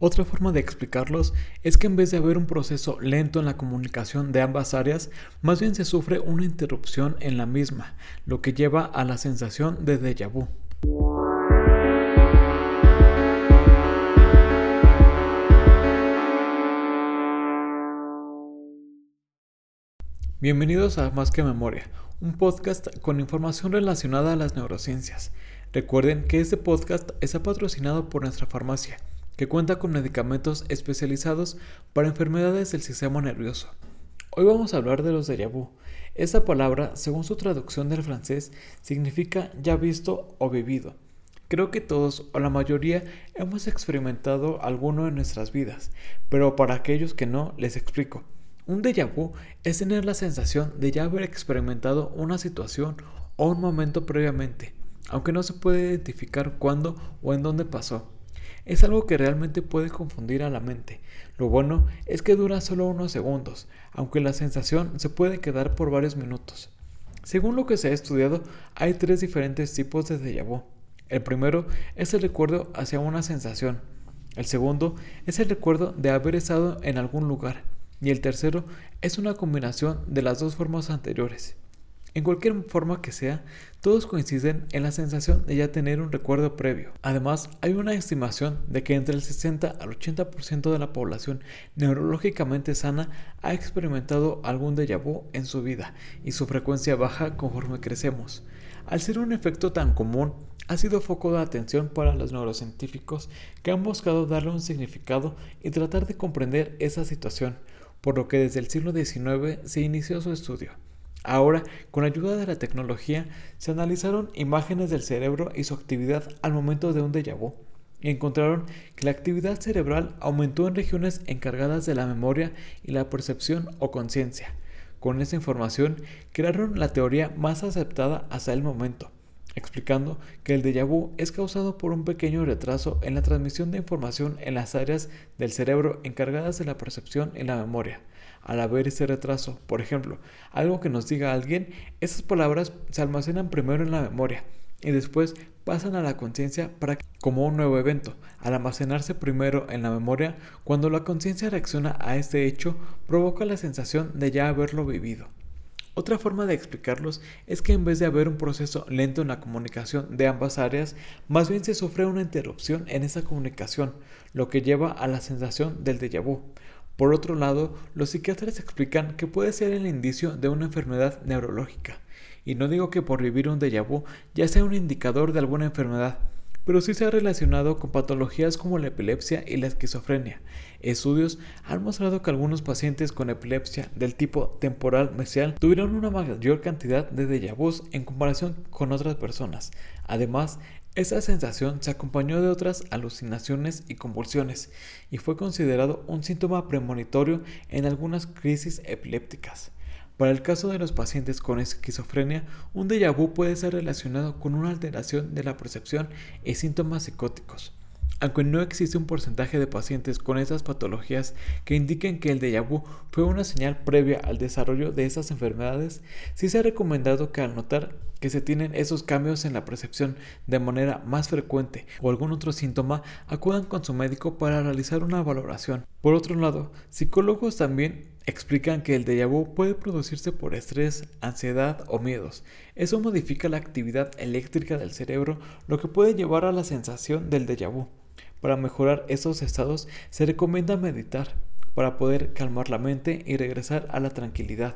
Otra forma de explicarlos es que en vez de haber un proceso lento en la comunicación de ambas áreas, más bien se sufre una interrupción en la misma, lo que lleva a la sensación de déjà vu. Bienvenidos a Más que Memoria, un podcast con información relacionada a las neurociencias. Recuerden que este podcast está patrocinado por nuestra farmacia que cuenta con medicamentos especializados para enfermedades del sistema nervioso. Hoy vamos a hablar de los déjà vu. Esta palabra, según su traducción del francés, significa ya visto o vivido. Creo que todos o la mayoría hemos experimentado alguno en nuestras vidas, pero para aquellos que no, les explico. Un déjà vu es tener la sensación de ya haber experimentado una situación o un momento previamente, aunque no se puede identificar cuándo o en dónde pasó es algo que realmente puede confundir a la mente. Lo bueno es que dura solo unos segundos, aunque la sensación se puede quedar por varios minutos. Según lo que se ha estudiado, hay tres diferentes tipos de déjà vu. El primero es el recuerdo hacia una sensación. El segundo es el recuerdo de haber estado en algún lugar. Y el tercero es una combinación de las dos formas anteriores. En cualquier forma que sea, todos coinciden en la sensación de ya tener un recuerdo previo. Además, hay una estimación de que entre el 60 al 80% de la población neurológicamente sana ha experimentado algún déjà vu en su vida y su frecuencia baja conforme crecemos. Al ser un efecto tan común, ha sido foco de atención para los neurocientíficos que han buscado darle un significado y tratar de comprender esa situación, por lo que desde el siglo XIX se inició su estudio. Ahora, con ayuda de la tecnología, se analizaron imágenes del cerebro y su actividad al momento de un déjà vu y encontraron que la actividad cerebral aumentó en regiones encargadas de la memoria y la percepción o conciencia. Con esa información crearon la teoría más aceptada hasta el momento, explicando que el déjà vu es causado por un pequeño retraso en la transmisión de información en las áreas del cerebro encargadas de la percepción y la memoria al haber ese retraso. Por ejemplo, algo que nos diga alguien, esas palabras se almacenan primero en la memoria y después pasan a la conciencia como un nuevo evento. Al almacenarse primero en la memoria, cuando la conciencia reacciona a este hecho, provoca la sensación de ya haberlo vivido. Otra forma de explicarlos es que en vez de haber un proceso lento en la comunicación de ambas áreas, más bien se sufre una interrupción en esa comunicación, lo que lleva a la sensación del déjà vu. Por otro lado, los psiquiatras explican que puede ser el indicio de una enfermedad neurológica. Y no digo que por vivir un déjà vu ya sea un indicador de alguna enfermedad, pero sí se ha relacionado con patologías como la epilepsia y la esquizofrenia. Estudios han mostrado que algunos pacientes con epilepsia del tipo temporal mesial tuvieron una mayor cantidad de déjà vus en comparación con otras personas. Además, esa sensación se acompañó de otras alucinaciones y convulsiones y fue considerado un síntoma premonitorio en algunas crisis epilépticas. Para el caso de los pacientes con esquizofrenia, un déjà vu puede ser relacionado con una alteración de la percepción y síntomas psicóticos. Aunque no existe un porcentaje de pacientes con esas patologías que indiquen que el déjà vu fue una señal previa al desarrollo de esas enfermedades, sí se ha recomendado que al notar que se tienen esos cambios en la percepción de manera más frecuente o algún otro síntoma, acudan con su médico para realizar una valoración. Por otro lado, psicólogos también explican que el déjà vu puede producirse por estrés, ansiedad o miedos. Eso modifica la actividad eléctrica del cerebro, lo que puede llevar a la sensación del déjà vu. Para mejorar esos estados se recomienda meditar para poder calmar la mente y regresar a la tranquilidad.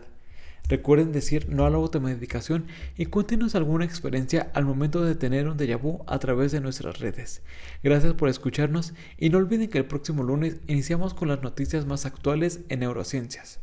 Recuerden decir no a la automedicación y cuéntenos alguna experiencia al momento de tener un déjà vu a través de nuestras redes. Gracias por escucharnos y no olviden que el próximo lunes iniciamos con las noticias más actuales en neurociencias.